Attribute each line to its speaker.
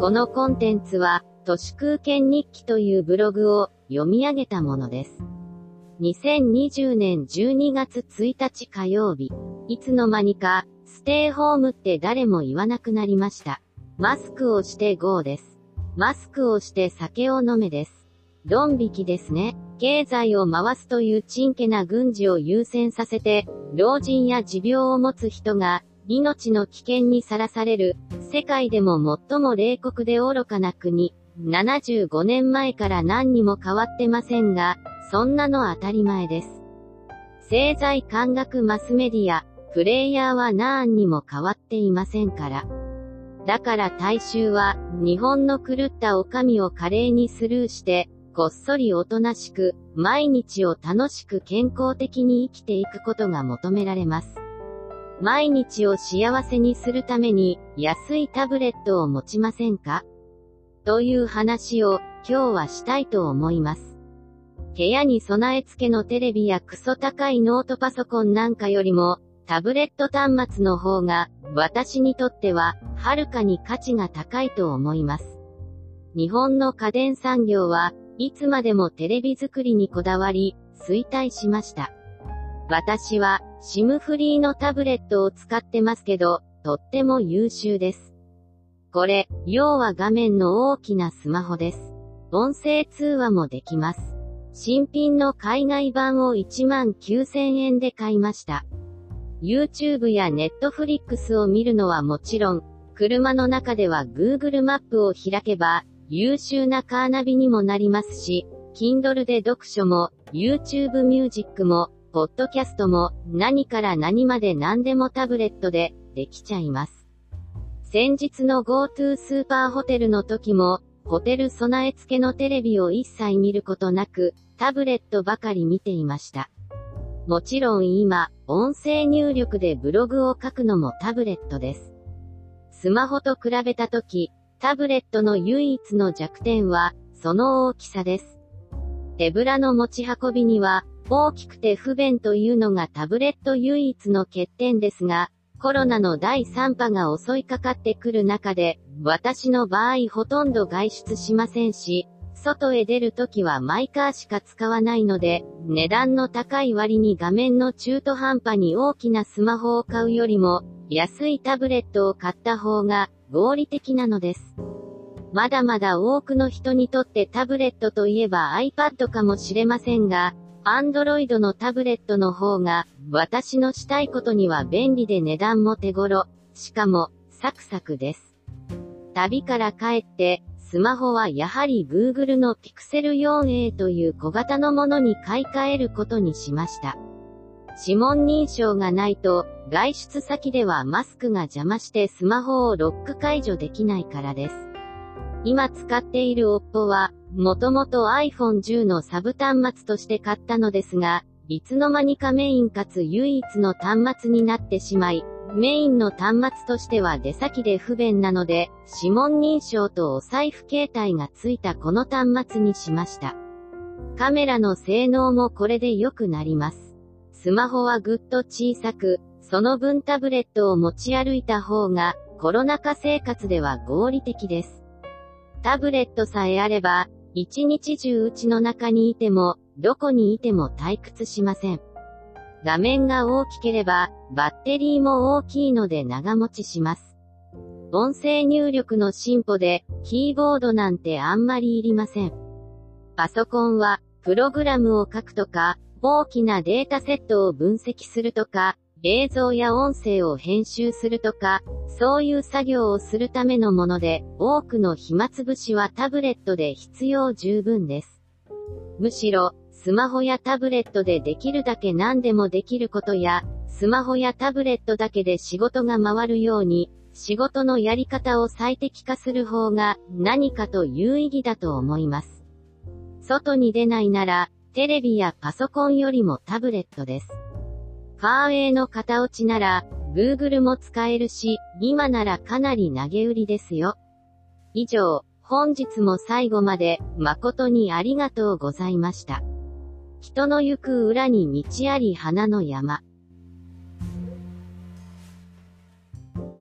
Speaker 1: このコンテンツは、都市空間日記というブログを読み上げたものです。2020年12月1日火曜日、いつの間にか、ステイホームって誰も言わなくなりました。マスクをして GO です。マスクをして酒を飲めです。ドン引きですね。経済を回すというチンケな軍事を優先させて、老人や持病を持つ人が、命の危険にさらされる、世界でも最も冷酷で愚かな国、75年前から何にも変わってませんが、そんなの当たり前です。政財感学マスメディア、プレイヤーは何にも変わっていませんから。だから大衆は、日本の狂った女将を華麗にスルーして、こっそりおとなしく、毎日を楽しく健康的に生きていくことが求められます。毎日を幸せにするために、安いタブレットを持ちませんか？という話を、今日はしたいと思います。部屋に備え付けのテレビやクソ高いノートパソコンなんかよりも、タブレット端末の方が、私にとっては、はるかに価値が高いと思います。日本の家電産業は、いつまでもテレビ作りにこだわり、衰退しました。私は、シムフリーのタブレットを使ってますけど、とっても優秀です。これ、要は画面の大きなスマホです。音声通話もできます。新品の海外版を1万9000円で買いました。YouTube や Netflix を見るのはもちろん、車の中では Google マップを開けば、優秀なカーナビにもなりますし、Kindle で読書も、YouTube ミュージックも、ポッドキャストも、何から何まで何でもタブレットで、できちゃいます。先日の GoTo スーパーホテルの時も、ホテル備え付けのテレビを一切見ることなく、タブレットばかり見ていました。もちろん今、音声入力でブログを書くのもタブレットです。スマホと比べたとき、タブレットの唯一の弱点は、その大きさです。手ぶらの持ち運びには、大きくて不便というのがタブレット唯一の欠点ですが、コロナの第3波が襲いかかってくる中で、私の場合ほとんど外出しませんし、外へ出るときはマイカーしか使わないので、値段の高い割に画面の中途半端に大きなスマホを買うよりも、安いタブレットを買った方が合理的なのです。まだまだ多くの人にとってタブレットといえば iPad かもしれませんが、Android のタブレットの方が、私のしたいことには便利で値段も手頃、しかも、サクサクです。旅から帰って、スマホはやはり Google の Pixel 4a という小型のものに買い替えることにしました。指紋認証がないと、外出先ではマスクが邪魔してスマホをロック解除できないからです。今使っている Oppo は、もともと iPhone 10のサブ端末として買ったのですが、いつの間にかメインかつ唯一の端末になってしまい、メインの端末としては出先で不便なので、指紋認証とお財布携帯がついたこの端末にしました。カメラの性能もこれで良くなります。スマホはぐっと小さく、その分タブレットを持ち歩いた方が、コロナ禍生活では合理的です。タブレットさえあれば、一日中うちの中にいても、どこにいても退屈しません。画面が大きければ、バッテリーも大きいので長持ちします。音声入力の進歩で、キーボードなんてあんまりいりません。パソコンは、プログラムを書くとか、大きなデータセットを分析するとか、映像や音声を編集するとか、そういう作業をするためのもので、多くの暇つぶしはタブレットで必要十分です。むしろ、スマホやタブレットでできるだけ何でもできることや、スマホやタブレットだけで仕事が回るように、仕事のやり方を最適化する方が何かと有意義だと思います。外に出ないなら、テレビやパソコンよりもタブレットです。カーウェイの型落ちなら、Google も使えるし、今ならかなり投げ売りですよ。以上、本日も最後まで、誠にありがとうございました。人の行く裏に道あり花の山。